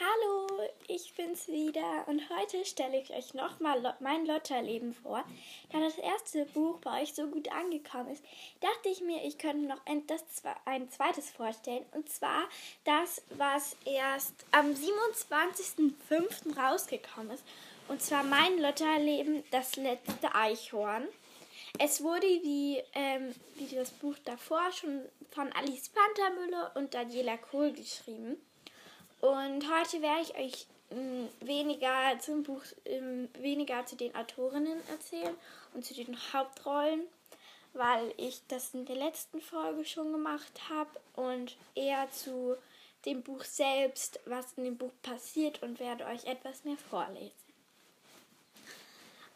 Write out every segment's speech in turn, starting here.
Hallo, ich bin's wieder und heute stelle ich euch nochmal mein Lotterleben vor. Da das erste Buch bei euch so gut angekommen ist, dachte ich mir, ich könnte noch das, ein zweites vorstellen. Und zwar das, was erst am 27.05. rausgekommen ist. Und zwar mein Lotterleben, das letzte Eichhorn. Es wurde wie, ähm, wie das Buch davor schon von Alice Pantermüller und Daniela Kohl geschrieben. Und heute werde ich euch ähm, weniger zum Buch, ähm, weniger zu den Autorinnen erzählen und zu den Hauptrollen, weil ich das in der letzten Folge schon gemacht habe und eher zu dem Buch selbst, was in dem Buch passiert und werde euch etwas mehr vorlesen.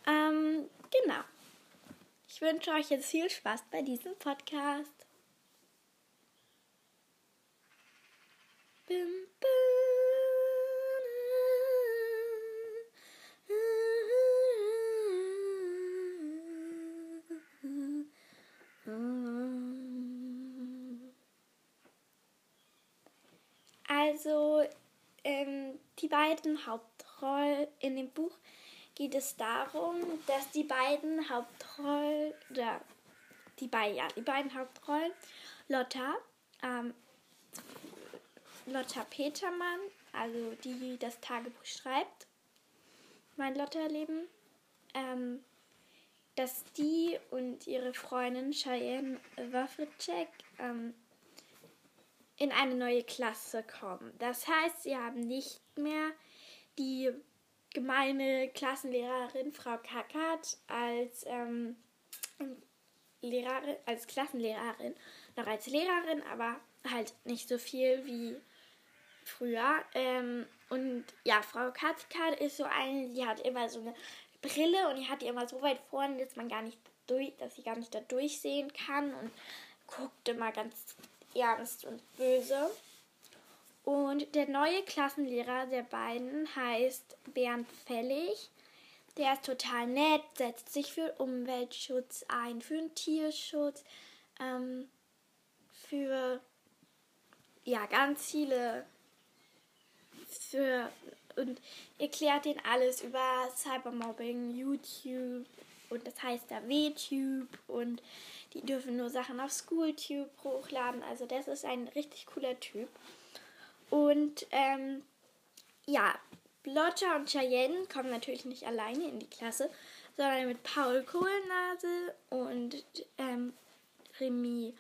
Ähm, genau. Ich wünsche euch jetzt viel Spaß bei diesem Podcast. Also ähm, die beiden Hauptrollen in dem Buch geht es darum, dass die beiden Hauptrollen, oder die ja, die beiden Hauptrollen, Lotta, ähm, Lotta Petermann, also die das Tagebuch schreibt, mein Lotta-Leben, ähm, dass die und ihre Freundin Cheyenne Wafficek ähm, in eine neue Klasse kommen. Das heißt, sie haben nicht mehr die gemeine Klassenlehrerin Frau Kackert als ähm, Lehrerin, als Klassenlehrerin, noch als Lehrerin, aber halt nicht so viel wie früher. Ähm, und ja, Frau Kackert ist so eine, die hat immer so eine Brille und die hat die immer so weit vorne, dass man gar nicht durch, dass sie gar nicht da durchsehen kann und guckt immer ganz ernst und böse. Und der neue Klassenlehrer der beiden heißt Bernd Fellig. Der ist total nett, setzt sich für Umweltschutz ein, für den Tierschutz, ähm, für ja ganz viele für und erklärt ihnen alles über Cybermobbing, YouTube und das heißt da WTube und die dürfen nur Sachen auf SchoolTube hochladen. Also das ist ein richtig cooler Typ. Und ähm, ja, Lotta und Cheyenne kommen natürlich nicht alleine in die Klasse, sondern mit Paul Kohlnase und ähm, Remy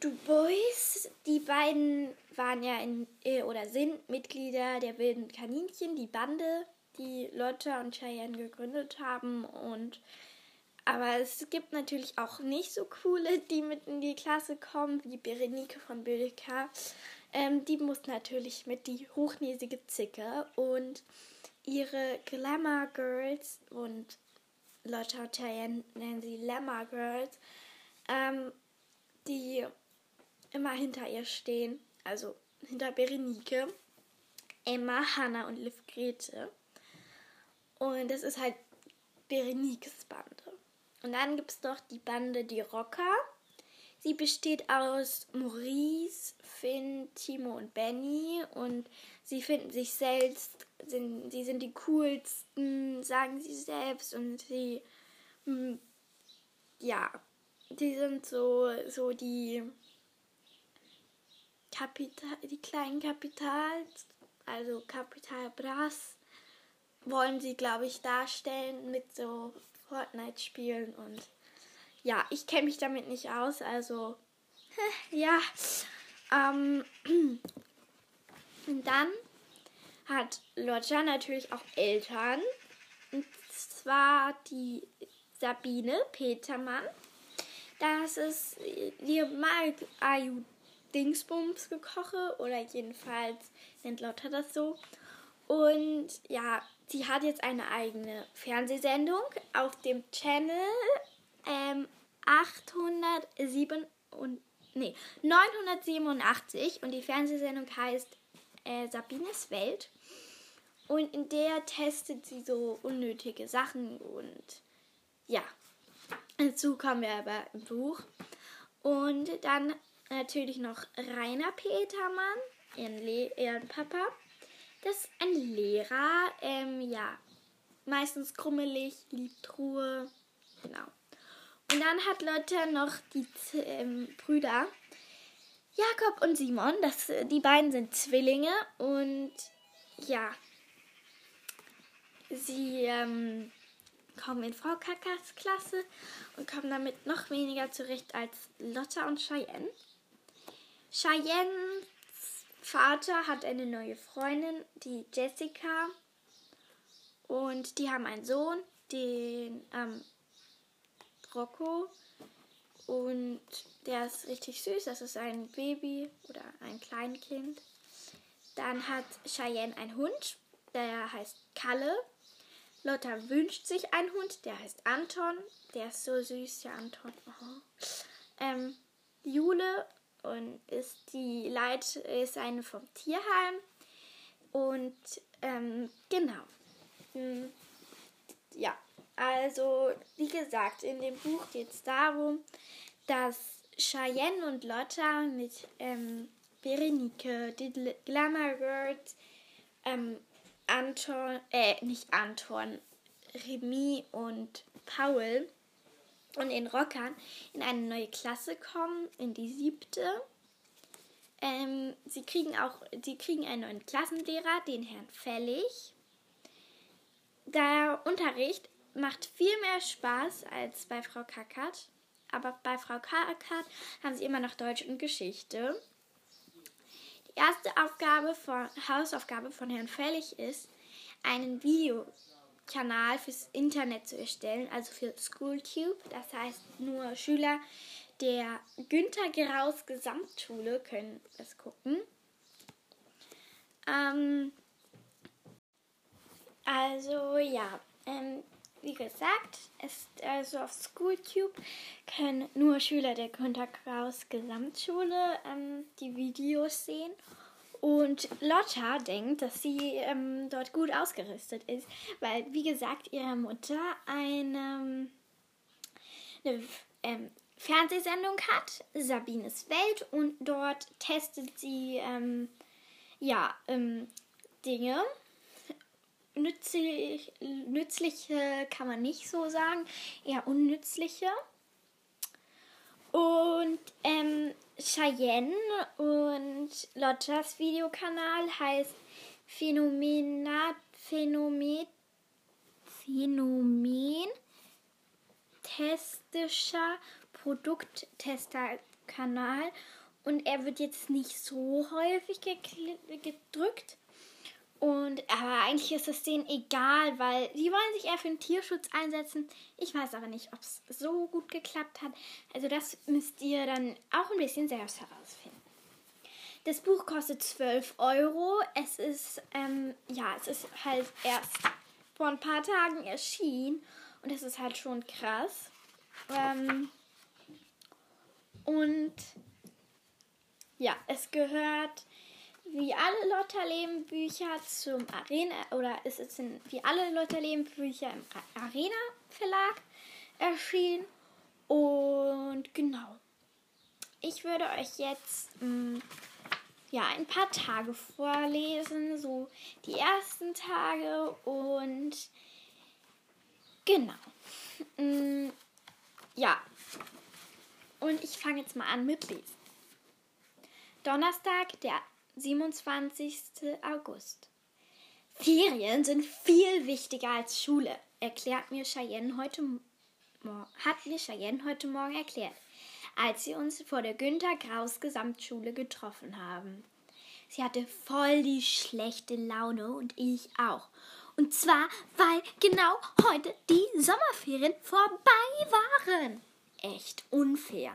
Dubois. Die beiden waren ja in, äh, oder sind Mitglieder der wilden Kaninchen, die Bande, die Lotta und Cheyenne gegründet haben. Und aber es gibt natürlich auch nicht so coole, die mit in die Klasse kommen, wie Berenike von Bildeka. Ähm, die muss natürlich mit die hochnäsige Zicke und ihre Glamour Girls und Lotta und Cheyenne nennen sie Glamour Girls, ähm, die immer hinter ihr stehen, also hinter Berenike, Emma, Hannah und Liv Grete. Und das ist halt Berenikes Bande. Und dann gibt es noch die Bande Die Rocker. Sie besteht aus Maurice, Finn, Timo und Benny und sie finden sich selbst, sind, sie sind die coolsten, sagen sie selbst und sie, hm, ja, die sind so, so die Kapital, die kleinen Kapitals, also Kapital Brass, wollen sie, glaube ich, darstellen mit so Fortnite-Spielen und ja, ich kenne mich damit nicht aus, also ja. Ähm, und dann hat Lodger natürlich auch Eltern. Und zwar die Sabine Petermann. Das ist mag Ayu Dingsbums gekoche oder jedenfalls nennt Lotta das so. Und ja, sie hat jetzt eine eigene Fernsehsendung auf dem Channel ähm, 807 und nee, 987 und die Fernsehsendung heißt äh, Sabines Welt. Und in der testet sie so unnötige Sachen und ja, dazu kommen wir aber im Buch. Und dann natürlich noch Rainer Petermann ihren, Le ihren Papa. Das ist ein Lehrer, ähm, ja, meistens krummelig, liebt Ruhe, genau. Und dann hat Lotte noch die ähm, Brüder Jakob und Simon. Das, die beiden sind Zwillinge und ja, sie ähm, kommen in Frau Kakas Klasse und kommen damit noch weniger zurecht als Lotta und Cheyenne. Cheyennes Vater hat eine neue Freundin, die Jessica. Und die haben einen Sohn, den ähm, Rocco. Und der ist richtig süß. Das ist ein Baby oder ein Kleinkind. Dann hat Cheyenne einen Hund, der heißt Kalle. Lotta wünscht sich einen Hund, der heißt Anton. Der ist so süß, der Anton. Oh. Ähm, Jule und ist die Leit ist eine vom Tierheim. Und ähm, genau. Hm, ja, also wie gesagt, in dem Buch geht es darum, dass Cheyenne und Lotta mit ähm, Berenike, die Glamour Girls, ähm, Anton, äh, nicht Anton, Remy und Paul und den Rockern in eine neue Klasse kommen, in die siebte. Ähm, sie kriegen auch, sie kriegen einen neuen Klassenlehrer, den Herrn Fellig. Der Unterricht macht viel mehr Spaß als bei Frau Kackert. Aber bei Frau Kackert haben sie immer noch Deutsch und Geschichte. Die erste Aufgabe von, Hausaufgabe von Herrn Fellig ist, einen Video Kanal fürs Internet zu erstellen, also für SchoolTube. Das heißt, nur Schüler der Günter Graus Gesamtschule können es gucken. Ähm, also ja, ähm, wie gesagt, ist also auf SchoolTube können nur Schüler der Günter Graus Gesamtschule ähm, die Videos sehen und Lotta denkt, dass sie ähm, dort gut ausgerüstet ist, weil, wie gesagt, ihre Mutter eine, eine ähm, Fernsehsendung hat, Sabines Welt, und dort testet sie ähm, ja, ähm, Dinge. Nützlich, nützliche kann man nicht so sagen, eher unnützliche. Und ähm, Cheyenne und Lottas Videokanal heißt Phänomenat Phänomen Phänomen testischer Produkttesterkanal und er wird jetzt nicht so häufig gedrückt. Und aber eigentlich ist es denen egal, weil die wollen sich eher für den Tierschutz einsetzen. Ich weiß aber nicht, ob es so gut geklappt hat. Also das müsst ihr dann auch ein bisschen selbst herausfinden. Das Buch kostet 12 Euro. Es ist, ähm, ja, es ist halt erst vor ein paar Tagen erschienen. Und das ist halt schon krass. Ähm, und ja, es gehört wie alle Lotterleben Bücher zum Arena oder ist es sind wie alle Lotterleben Bücher im Arena Verlag erschienen und genau. Ich würde euch jetzt mh, mm, ja ein paar Tage vorlesen, so die ersten Tage und genau. Mh, mm, ja. Und ich fange jetzt mal an mit Lesen. Donnerstag, der 27. August. Ferien sind viel wichtiger als Schule, erklärt mir Cheyenne heute hat mir Cheyenne heute Morgen erklärt, als sie uns vor der Günter Graus Gesamtschule getroffen haben. Sie hatte voll die schlechte Laune und ich auch. Und zwar, weil genau heute die Sommerferien vorbei waren. Echt unfair.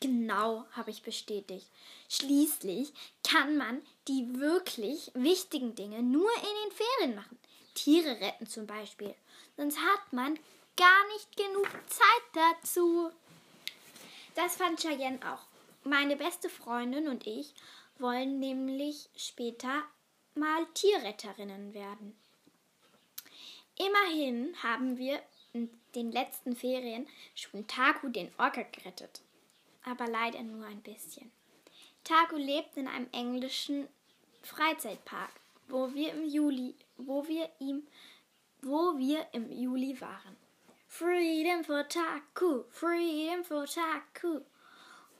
Genau, habe ich bestätigt. Schließlich kann man die wirklich wichtigen Dinge nur in den Ferien machen. Tiere retten zum Beispiel. Sonst hat man gar nicht genug Zeit dazu. Das fand Cheyenne auch. Meine beste Freundin und ich wollen nämlich später mal Tierretterinnen werden. Immerhin haben wir in den letzten Ferien schon Taku den Orca gerettet aber leider nur ein bisschen. Taco lebt in einem englischen Freizeitpark, wo wir im Juli, wo wir ihm, wo wir im Juli waren. Freedom for Taku, Freedom for Taku.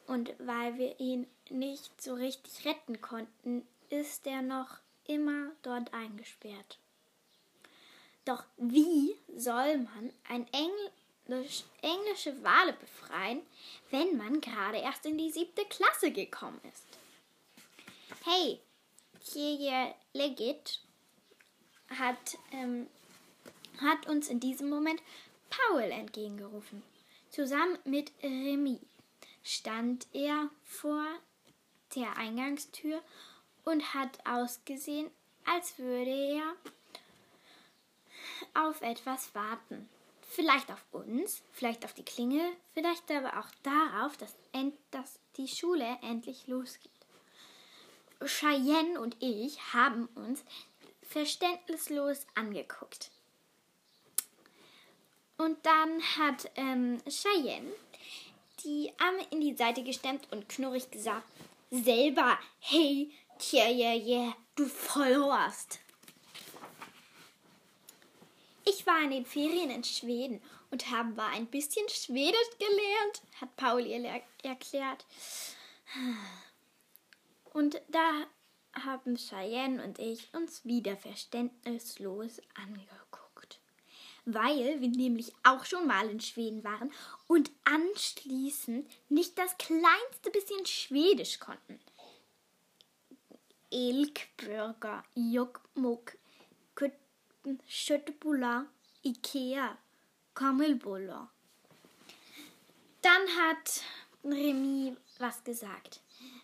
Und weil wir ihn nicht so richtig retten konnten, ist er noch immer dort eingesperrt. Doch wie soll man ein Englisch, englische Wale befreien, wenn man gerade erst in die siebte Klasse gekommen ist? Hey, hier Legit hat, ähm, hat uns in diesem Moment Paul entgegengerufen. Zusammen mit Remy stand er vor der Eingangstür und hat ausgesehen, als würde er auf etwas warten. Vielleicht auf uns, vielleicht auf die Klingel, vielleicht aber auch darauf, dass, dass die Schule endlich losgeht. Cheyenne und ich haben uns verständnislos angeguckt. Und dann hat ähm, Cheyenne die Arme in die Seite gestemmt und knurrig gesagt, selber, hey, tja, ja, ja, du Vollhorst. Ich war in den Ferien in Schweden und habe mal ein bisschen Schwedisch gelernt, hat Paul ihr erklärt. Und da haben Cheyenne und ich uns wieder verständnislos angeguckt. Weil wir nämlich auch schon mal in Schweden waren und anschließend nicht das kleinste bisschen Schwedisch konnten. Elkburger, Jokkmokk, Köttbullar, Ikea, Kammelbuller. Dann hat Remy was gesagt.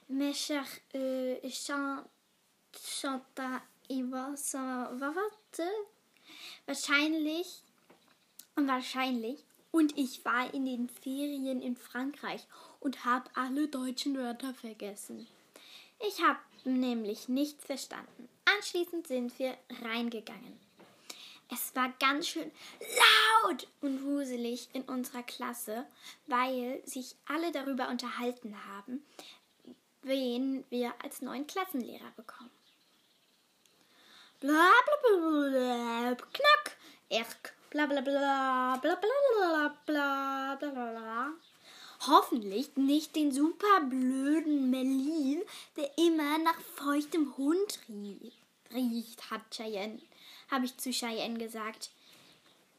Mescher äh, chanta Iva warte. Wahrscheinlich und wahrscheinlich. Und ich war in den Ferien in Frankreich und habe alle deutschen Wörter vergessen. Ich habe nämlich nichts verstanden. Anschließend sind wir reingegangen. Es war ganz schön laut und wuselig in unserer Klasse, weil sich alle darüber unterhalten haben, wen wir als neuen Klassenlehrer bekommen. Bla bla bla, knack, erk, bla bla bla, bla bla bla bla bla. Hoffentlich nicht den super blöden Merlin, der immer nach feuchtem Hund riecht, hat Cheyenne, habe ich zu Cheyenne gesagt.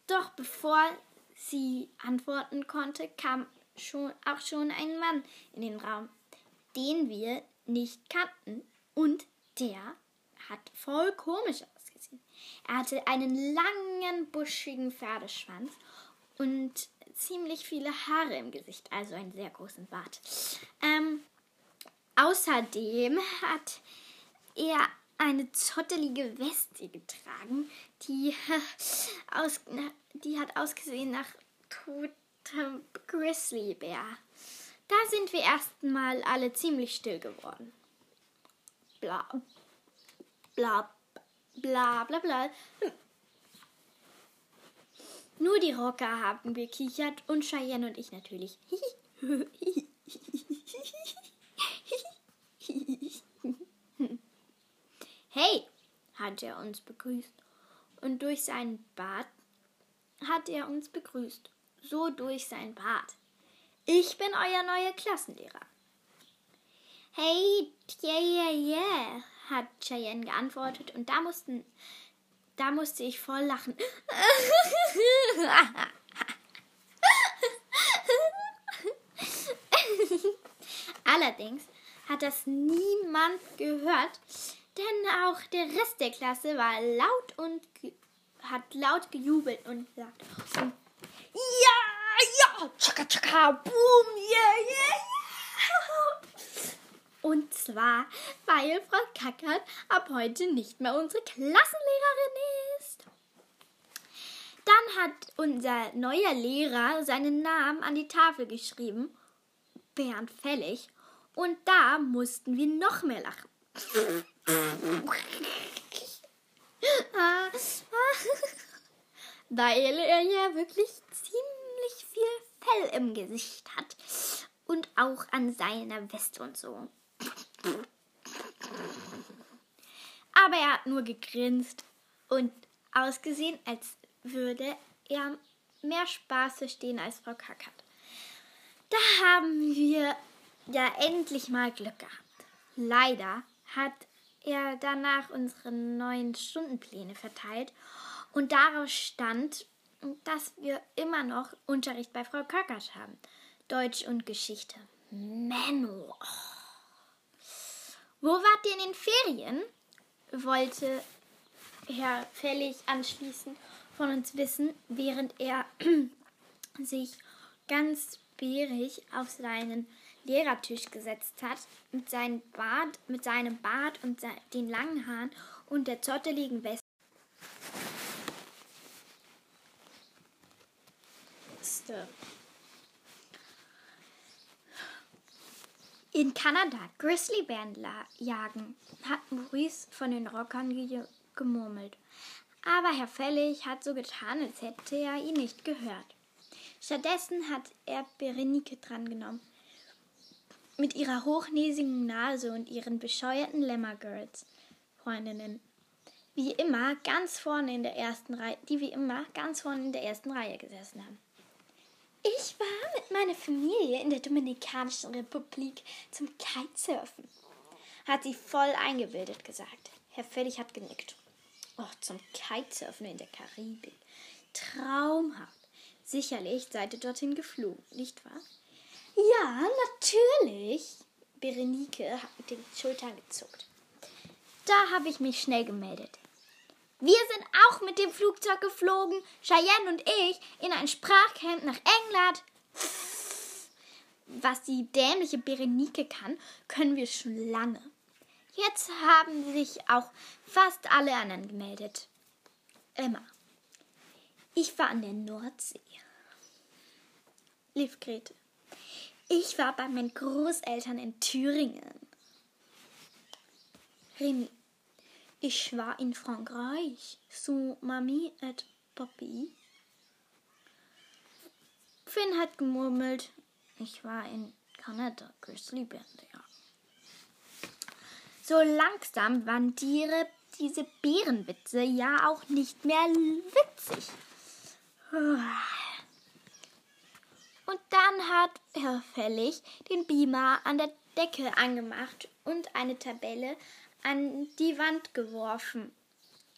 Doch bevor sie antworten konnte, kam schon, auch schon ein Mann in den Raum, den wir nicht kannten und der hat voll komisch ausgesehen. Er hatte einen langen, buschigen Pferdeschwanz und ziemlich viele Haare im Gesicht, also einen sehr großen Bart. Ähm, außerdem hat er eine zottelige Weste getragen, die, aus, die hat ausgesehen nach totem Grizzlybär. Da sind wir erstmal alle ziemlich still geworden. Bla, bla, bla, bla, bla. Nur die Rocker haben gekichert und Cheyenne und ich natürlich. hey, hat er uns begrüßt. Und durch seinen Bart hat er uns begrüßt. So durch sein Bart. Ich bin euer neuer Klassenlehrer. Hey, yeah, yeah, yeah, hat Cheyenne geantwortet und da mussten da musste ich voll lachen. Allerdings hat das niemand gehört, denn auch der Rest der Klasse war laut und hat laut gejubelt und gesagt: Ja, ja, tschakka, tschakka, boom, yeah, yeah, yeah. Und zwar, weil Frau Kackert ab heute nicht mehr unsere Klassenlehrerin ist. Dann hat unser neuer Lehrer seinen Namen an die Tafel geschrieben, Bernd Fällig, und da mussten wir noch mehr lachen. weil er ja wirklich ziemlich viel Fell im Gesicht hat und auch an seiner Weste und so. Aber er hat nur gegrinst und ausgesehen, als würde er mehr Spaß verstehen als Frau Kackert. Da haben wir ja endlich mal Glück gehabt. Leider hat er danach unsere neuen Stundenpläne verteilt und daraus stand, dass wir immer noch Unterricht bei Frau Kackert haben. Deutsch und Geschichte. Menno. Wo wart ihr in den Ferien? wollte Herr Fällig anschließend von uns wissen, während er sich ganz bärig auf seinen Lehrertisch gesetzt hat, mit seinem Bart, mit seinem Bart und den langen Haaren und der zotteligen Weste. In Kanada Grizzlybären jagen, hat Maurice von den Rockern ge gemurmelt. Aber Herr Fällig hat so getan, als hätte er ihn nicht gehört. Stattdessen hat er Berenike drangenommen mit ihrer hochnäsigen Nase und ihren bescheuerten Lämmergirls, Freundinnen. Wie immer ganz vorne in der ersten Reihe, die wie immer ganz vorne in der ersten Reihe gesessen haben. Ich war mit meiner Familie in der Dominikanischen Republik zum Kitesurfen, hat sie voll eingebildet gesagt. Herr Fellig hat genickt. Oh, zum Kitesurfen in der Karibik. Traumhaft. Sicherlich seid ihr dorthin geflogen, nicht wahr? Ja, natürlich. Berenike hat mit den Schultern gezuckt. Da habe ich mich schnell gemeldet. Wir sind auch mit dem Flugzeug geflogen, Cheyenne und ich, in ein Sprachcamp nach England. Was die dämliche Berenike kann, können wir schon lange. Jetzt haben sich auch fast alle anderen gemeldet. Emma. Ich war an der Nordsee. Lief Grete. Ich war bei meinen Großeltern in Thüringen. Remy. Ich war in Frankreich. So Mami et Papi. Finn hat gemurmelt. Ich war in Kanada. Grizzly Band, ja. So langsam waren Tiere diese Bärenwitze ja auch nicht mehr witzig. Hat den Beamer an der Decke angemacht und eine Tabelle an die Wand geworfen,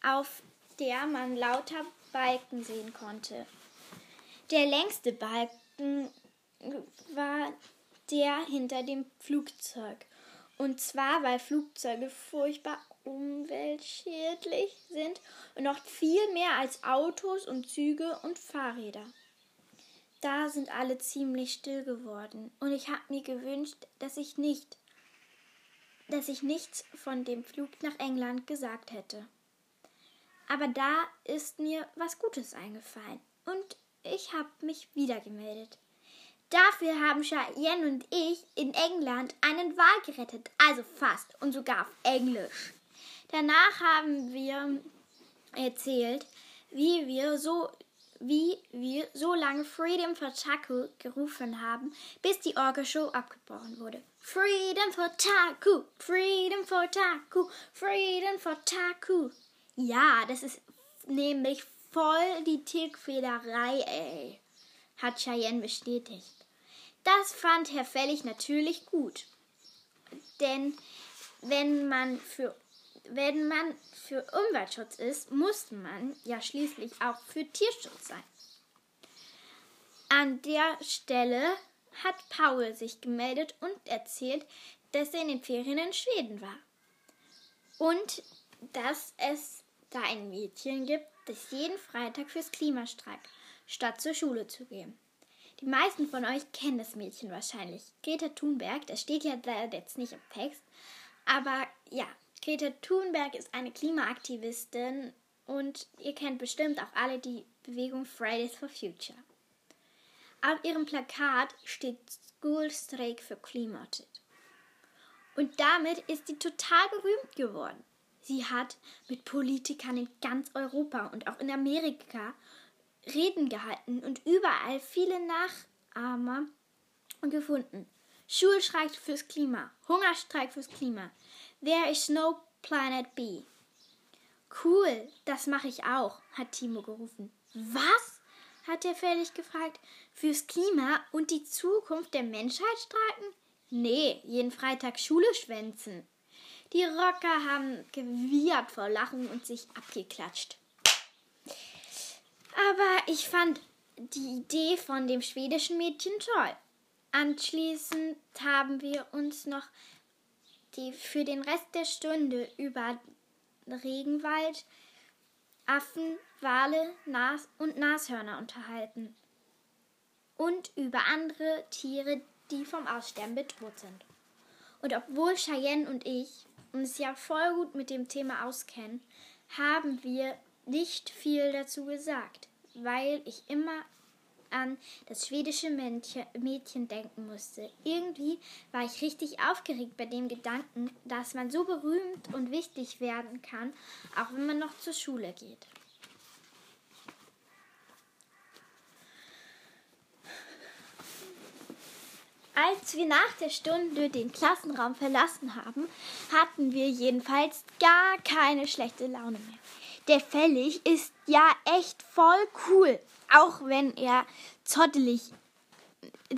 auf der man lauter Balken sehen konnte. Der längste Balken war der hinter dem Flugzeug. Und zwar, weil Flugzeuge furchtbar umweltschädlich sind und noch viel mehr als Autos und Züge und Fahrräder. Da sind alle ziemlich still geworden und ich habe mir gewünscht, dass ich nicht, dass ich nichts von dem Flug nach England gesagt hätte. Aber da ist mir was Gutes eingefallen und ich habe mich wieder gemeldet. Dafür haben Cheyenne und ich in England einen Wal gerettet, also fast und sogar auf Englisch. Danach haben wir erzählt, wie wir so wie wir so lange Freedom for Taku gerufen haben, bis die Orgelshow abgebrochen wurde. Freedom for Taku, Freedom for Taku, Freedom for Taku. Ja, das ist nämlich voll die Tierquälerei, ey, hat Cheyenne bestätigt. Das fand Herr Fellig natürlich gut. Denn wenn man für wenn man für Umweltschutz ist, muss man ja schließlich auch für Tierschutz sein. An der Stelle hat Paul sich gemeldet und erzählt, dass er in den Ferien in Schweden war. Und dass es da ein Mädchen gibt, das jeden Freitag fürs Klimastreik statt zur Schule zu gehen. Die meisten von euch kennen das Mädchen wahrscheinlich. Greta Thunberg, das steht ja da jetzt nicht im Text. Aber ja, Greta Thunberg ist eine Klimaaktivistin und ihr kennt bestimmt auch alle die Bewegung Fridays for Future. Auf ihrem Plakat steht School Strike für Klimatit. Und damit ist sie total berühmt geworden. Sie hat mit Politikern in ganz Europa und auch in Amerika Reden gehalten und überall viele Nachahmer gefunden. Schulstreik fürs Klima. Hungerstreik fürs Klima. There is no planet B. Cool, das mache ich auch, hat Timo gerufen. Was? hat er fertig gefragt. Fürs Klima und die Zukunft der Menschheit streiken? Nee, jeden Freitag Schule schwänzen. Die Rocker haben gewiehert vor Lachen und sich abgeklatscht. Aber ich fand die Idee von dem schwedischen Mädchen toll. Anschließend haben wir uns noch die für den Rest der Stunde über Regenwald, Affen, Wale Nas und Nashörner unterhalten und über andere Tiere, die vom Aussterben bedroht sind. Und obwohl Cheyenne und ich uns ja voll gut mit dem Thema auskennen, haben wir nicht viel dazu gesagt, weil ich immer an das schwedische Mädchen denken musste. Irgendwie war ich richtig aufgeregt bei dem Gedanken, dass man so berühmt und wichtig werden kann, auch wenn man noch zur Schule geht. Als wir nach der Stunde den Klassenraum verlassen haben, hatten wir jedenfalls gar keine schlechte Laune mehr. Der Fellig ist ja echt voll cool, auch wenn er zottelig,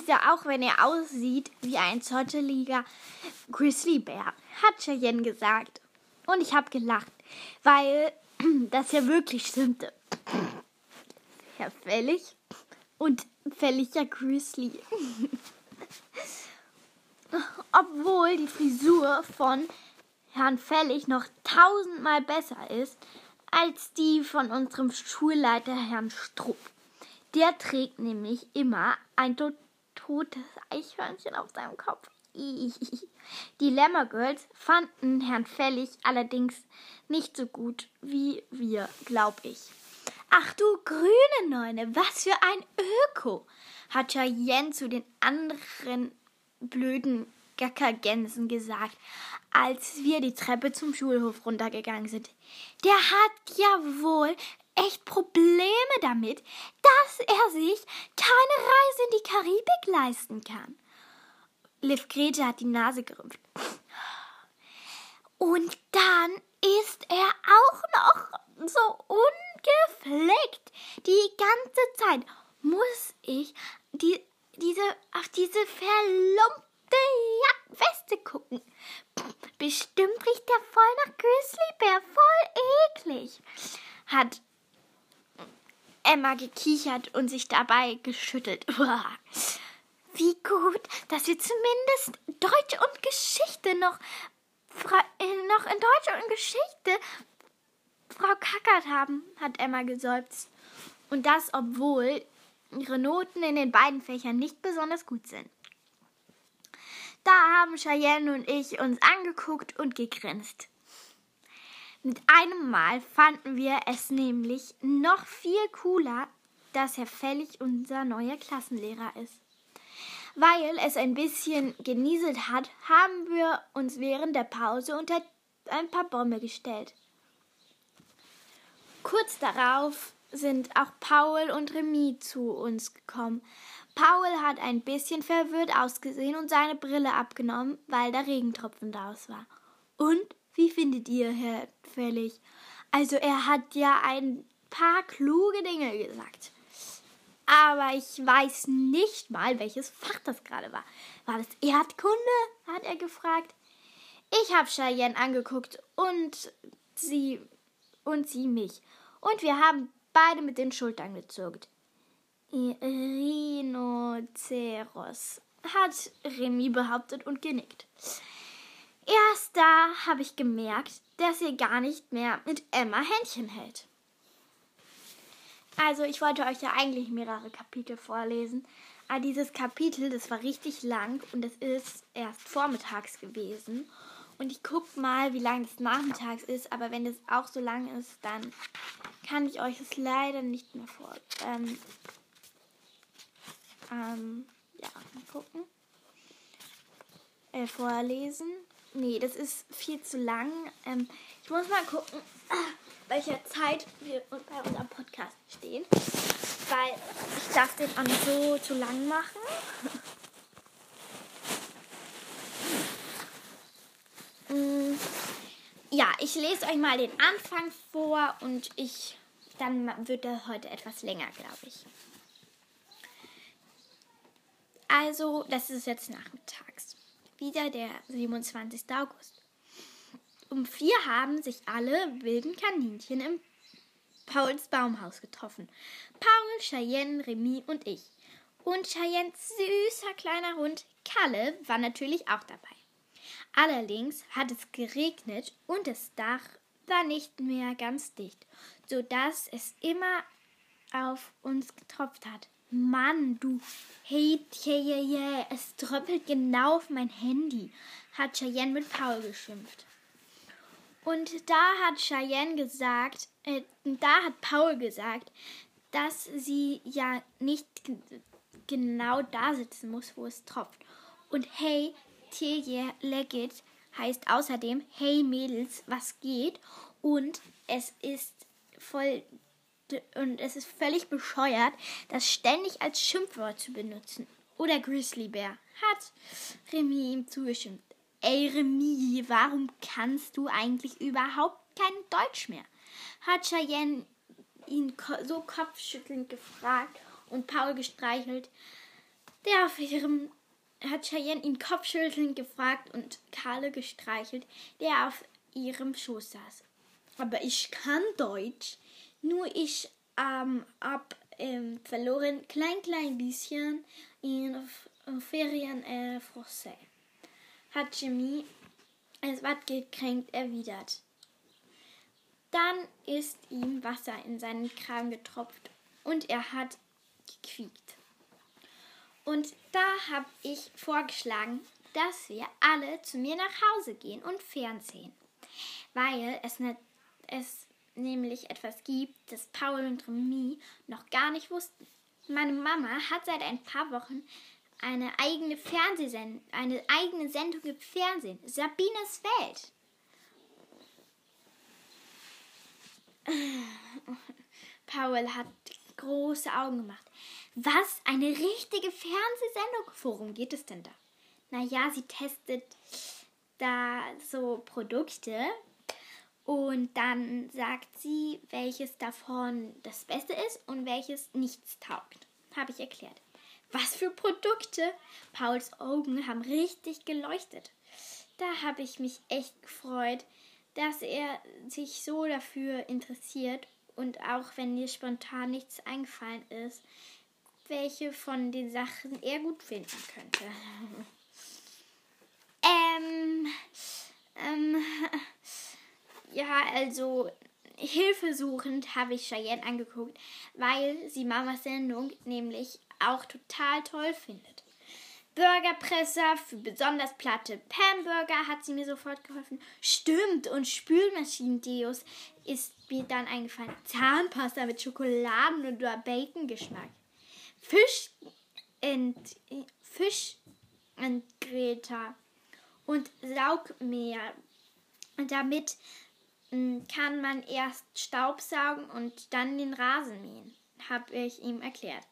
ja auch wenn er aussieht wie ein zotteliger Grizzlybär, hat Cheyenne gesagt. Und ich habe gelacht, weil das ja wirklich stimmte. Herr Fellig und fälliger Grizzly. Obwohl die Frisur von Herrn Fellig noch tausendmal besser ist als die von unserem Schulleiter Herrn Strupp. Der trägt nämlich immer ein to totes Eichhörnchen auf seinem Kopf. Die Lemmer Girls fanden Herrn Fellig allerdings nicht so gut wie wir, glaub ich. Ach du grüne Neune, was für ein Öko, hat Cheyenne zu den anderen blöden Gackergänsen gesagt, als wir die Treppe zum Schulhof runtergegangen sind. Der hat ja wohl echt Probleme damit, dass er sich keine Reise in die Karibik leisten kann. Liv Grete hat die Nase gerümpft. Und dann ist er auch noch so ungepflegt. Die ganze Zeit muss ich die diese, auf diese verlumpte Weste gucken. Bestimmt riecht der voll nach Grizzlybär, voll eklig, hat Emma gekichert und sich dabei geschüttelt. Wie gut, dass wir zumindest Deutsch und Geschichte noch, äh, noch in Deutsch und Geschichte Frau Kackert haben, hat Emma geseufzt. Und das, obwohl ihre Noten in den beiden Fächern nicht besonders gut sind. Da haben Cheyenne und ich uns angeguckt und gegrinst. Mit einem Mal fanden wir es nämlich noch viel cooler, dass Herr Fellig unser neuer Klassenlehrer ist. Weil es ein bisschen genieselt hat, haben wir uns während der Pause unter ein paar Bäume gestellt. Kurz darauf sind auch Paul und Remy zu uns gekommen. Paul hat ein bisschen verwirrt ausgesehen und seine Brille abgenommen, weil der Regentropfen daraus war. Und wie findet ihr, Herr Fellig? Also er hat ja ein paar kluge Dinge gesagt. Aber ich weiß nicht mal, welches Fach das gerade war. War das Erdkunde? hat er gefragt. Ich habe Cheyenne angeguckt und sie und sie mich. Und wir haben beide mit den Schultern gezuckt. Rhinoceros, hat Remy behauptet und genickt. Erst da habe ich gemerkt, dass ihr gar nicht mehr mit Emma Händchen hält. Also, ich wollte euch ja eigentlich mehrere Kapitel vorlesen, aber dieses Kapitel, das war richtig lang und es ist erst vormittags gewesen. Und ich gucke mal, wie lang das nachmittags ist. Aber wenn das auch so lang ist, dann kann ich euch das leider nicht mehr vor. Ähm, ähm, ja, gucken. Äh, vorlesen. Nee, das ist viel zu lang. Ähm, ich muss mal gucken, welcher Zeit wir bei unserem Podcast stehen. Weil ich darf den auch nicht so zu lang machen. Mm, ja, ich lese euch mal den Anfang vor und ich dann wird er heute etwas länger, glaube ich. Also, das ist jetzt nachmittags. Wieder der 27. August. Um vier haben sich alle wilden Kaninchen im Pauls Baumhaus getroffen. Paul, Cheyenne, Remy und ich. Und Cheyennes süßer kleiner Hund Kalle war natürlich auch dabei. Allerdings hat es geregnet und das Dach war nicht mehr ganz dicht, sodass es immer auf uns getropft hat. Mann, du yeah, es tröppelt genau auf mein Handy, hat Cheyenne mit Paul geschimpft. Und da hat Cheyenne gesagt, äh, da hat Paul gesagt, dass sie ja nicht genau da sitzen muss, wo es tropft. Und hey, Tilje Leggett heißt außerdem Hey Mädels, was geht? Und es ist voll und es ist völlig bescheuert, das ständig als Schimpfwort zu benutzen. Oder Grizzlybär. Hat Remy ihm zugestimmt. Ey Remy, warum kannst du eigentlich überhaupt kein Deutsch mehr? Hat Cheyenne ihn so kopfschüttelnd gefragt und Paul gestreichelt, der auf ihrem hat Cheyenne ihn kopfschüttelnd gefragt und Karle gestreichelt, der auf ihrem Schoß saß. Aber ich kann Deutsch, nur ich ähm, ab ähm, verloren klein klein bisschen in, in Ferien äh, Français. Hat Jimmy etwas gekränkt erwidert. Dann ist ihm Wasser in seinen Kragen getropft und er hat gequiekt. Und da habe ich vorgeschlagen, dass wir alle zu mir nach Hause gehen und Fernsehen. Weil es, ne, es nämlich etwas gibt, das Paul und Remy noch gar nicht wussten. Meine Mama hat seit ein paar Wochen eine eigene Fernsehsendung, eine eigene Sendung im Fernsehen, Sabines Welt. Paul hat große Augen gemacht. Was? Eine richtige Fernsehsendung? Worum geht es denn da? Naja, sie testet da so Produkte und dann sagt sie, welches davon das Beste ist und welches nichts taugt. Habe ich erklärt. Was für Produkte? Pauls Augen haben richtig geleuchtet. Da habe ich mich echt gefreut, dass er sich so dafür interessiert und auch wenn dir spontan nichts eingefallen ist, welche von den Sachen er gut finden könnte. ähm, ähm, ja, also hilfesuchend habe ich Cheyenne angeguckt, weil sie Mamas Sendung nämlich auch total toll findet. Burgerpresser für besonders platte Pamburger hat sie mir sofort geholfen. Stimmt, und Spülmaschinen-Deos ist mir dann eingefallen. Zahnpasta mit Schokoladen- oder Bacon-Geschmack. Fisch und Fisch und Greta und Saugmeer. Und damit kann man erst Staub saugen und dann den Rasen mähen, habe ich ihm erklärt.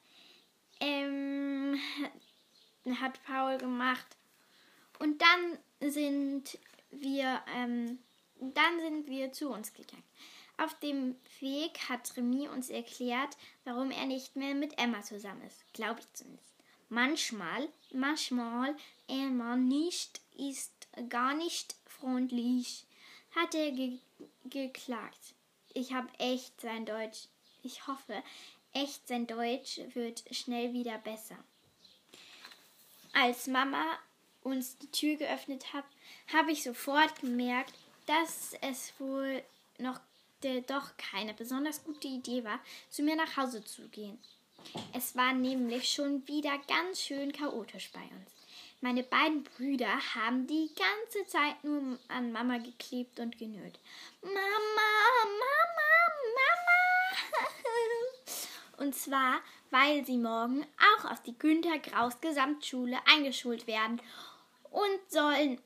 Ähm, hat Paul gemacht. Und dann sind wir, ähm, dann sind wir zu uns gegangen. Auf dem Weg hat Remy uns erklärt, warum er nicht mehr mit Emma zusammen ist. Glaube ich zumindest. Manchmal, manchmal Emma nicht ist gar nicht freundlich, hat er ge geklagt. Ich habe echt sein Deutsch. Ich hoffe, echt sein Deutsch wird schnell wieder besser. Als Mama uns die Tür geöffnet hat, habe ich sofort gemerkt, dass es wohl noch doch keine besonders gute Idee war, zu mir nach Hause zu gehen. Es war nämlich schon wieder ganz schön chaotisch bei uns. Meine beiden Brüder haben die ganze Zeit nur an Mama geklebt und genölt. Mama, Mama, Mama. und zwar, weil sie morgen auch auf die Günter Graus Gesamtschule eingeschult werden und sollen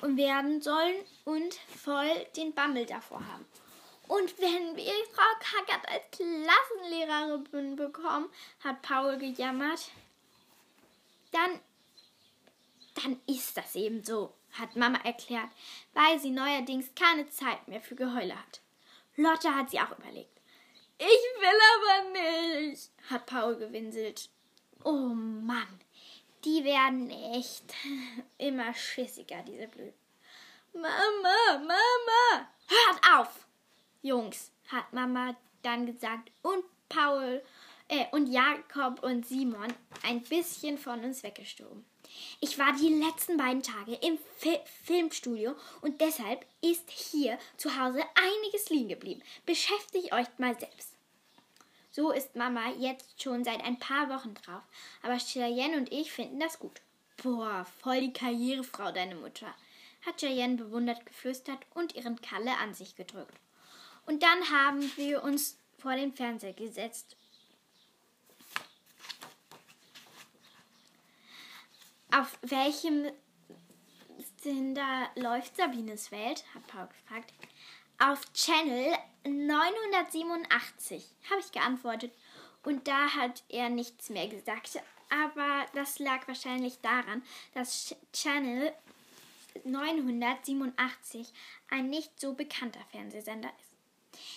und werden sollen und voll den Bammel davor haben. Und wenn wir Frau Kackert als Klassenlehrerin bekommen, hat Paul gejammert, dann, dann ist das eben so. hat Mama erklärt, weil sie neuerdings keine Zeit mehr für Geheule hat. Lotte hat sie auch überlegt. Ich will aber nicht, hat Paul gewinselt. Oh Mann, die werden echt immer schissiger, diese Blöden. Mama, Mama, hört auf! Jungs, hat Mama dann gesagt und Paul äh, und Jakob und Simon ein bisschen von uns weggestorben. Ich war die letzten beiden Tage im Fi Filmstudio und deshalb ist hier zu Hause einiges liegen geblieben. Beschäftigt euch mal selbst. So ist Mama jetzt schon seit ein paar Wochen drauf. Aber Cheyenne und ich finden das gut. Boah, voll die Karrierefrau, deine Mutter, hat Cheyenne bewundert geflüstert und ihren Kalle an sich gedrückt. Und dann haben wir uns vor den Fernseher gesetzt Auf welchem Sender läuft Sabines Welt? hat Paul gefragt. Auf Channel 987, habe ich geantwortet. Und da hat er nichts mehr gesagt. Aber das lag wahrscheinlich daran, dass Channel 987 ein nicht so bekannter Fernsehsender ist.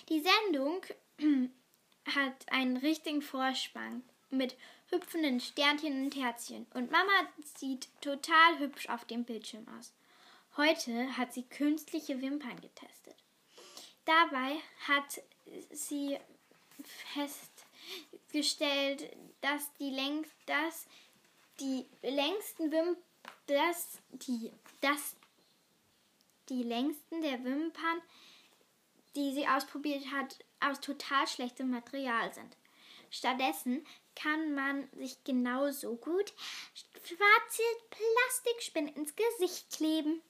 Die Sendung hat einen richtigen Vorspann mit hüpfenden Sternchen und Herzchen. Und Mama sieht total hübsch auf dem Bildschirm aus. Heute hat sie künstliche Wimpern getestet. Dabei hat sie festgestellt, dass die, längst, dass die längsten Wimpern, dass die, dass die längsten der Wimpern, die sie ausprobiert hat, aus total schlechtem Material sind. Stattdessen kann man sich genauso gut schwarze Plastikspinnen ins Gesicht kleben.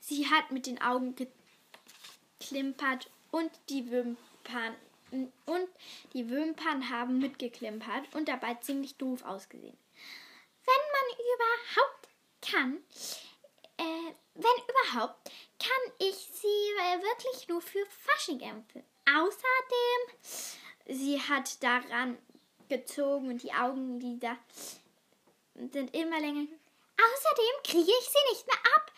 Sie hat mit den Augen geklimpert und die Wimpern und die Wimpern haben mitgeklimpert und dabei ziemlich doof ausgesehen. Wenn man überhaupt kann, äh, wenn überhaupt, kann ich sie äh, wirklich nur für Fasching empfehlen. Außerdem, sie hat daran gezogen und die Augenlider sind immer länger. Außerdem kriege ich sie nicht mehr ab.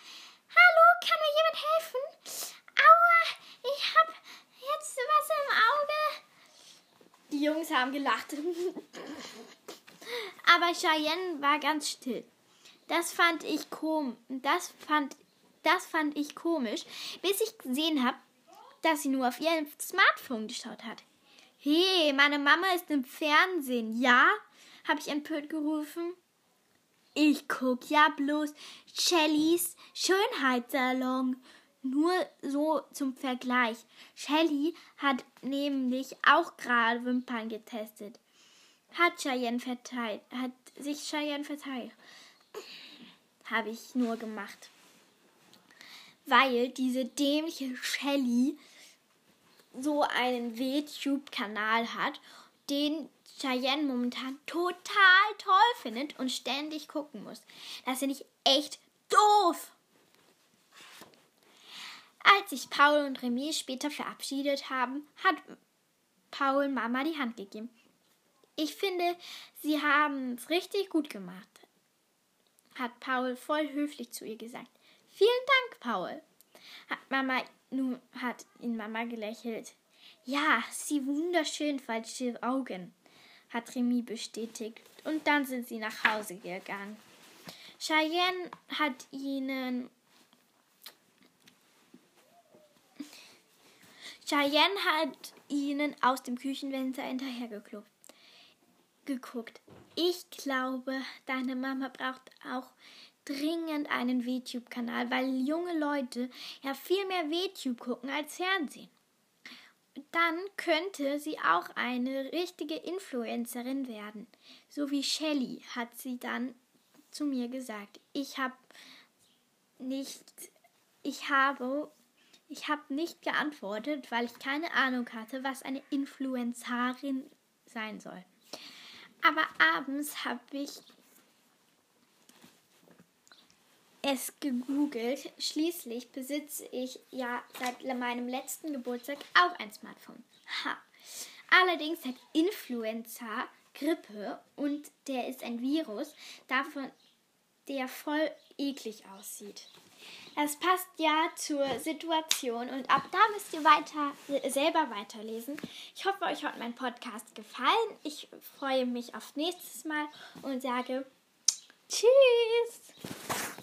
Hallo, kann mir jemand helfen? Aua, ich habe jetzt was im Auge. Die Jungs haben gelacht. Aber Cheyenne war ganz still. Das fand ich kom das fand das fand ich komisch, bis ich gesehen habe, dass sie nur auf ihrem Smartphone geschaut hat. Hey, meine Mama ist im Fernsehen, ja? habe ich empört gerufen. Ich guck ja bloß Shellys Schönheitssalon. Nur so zum Vergleich. Shelly hat nämlich auch gerade Wimpern getestet. Hat Cheyenne verteilt, hat sich Cheyenne verteilt. Habe ich nur gemacht. Weil diese dämliche Shelly so einen YouTube-Kanal hat, den Cheyenne momentan total toll findet und ständig gucken muss. Das finde ich echt doof. Als sich Paul und Remy später verabschiedet haben, hat Paul Mama die Hand gegeben. Ich finde, sie haben es richtig gut gemacht, hat Paul voll höflich zu ihr gesagt. Vielen Dank, Paul. Hat Mama nun hat ihn Mama gelächelt. Ja, sie wunderschön falsche Augen, hat Remy bestätigt. Und dann sind sie nach Hause gegangen. Cheyenne hat ihnen Cheyenne hat ihnen aus dem Küchenfenster hinterhergeklopft. Geguckt. Ich glaube, deine Mama braucht auch dringend einen YouTube-Kanal, weil junge Leute ja viel mehr YouTube gucken als Fernsehen. Dann könnte sie auch eine richtige Influencerin werden. So wie Shelly hat sie dann zu mir gesagt. Ich habe nicht, ich habe, ich habe nicht geantwortet, weil ich keine Ahnung hatte, was eine Influencerin sein soll. Aber abends habe ich es gegoogelt. Schließlich besitze ich ja seit meinem letzten Geburtstag auch ein Smartphone. Ha. Allerdings hat Influenza Grippe und der ist ein Virus, davon der voll eklig aussieht. Es passt ja zur Situation und ab da müsst ihr weiter, selber weiterlesen. Ich hoffe, euch hat mein Podcast gefallen. Ich freue mich auf nächstes Mal und sage Tschüss.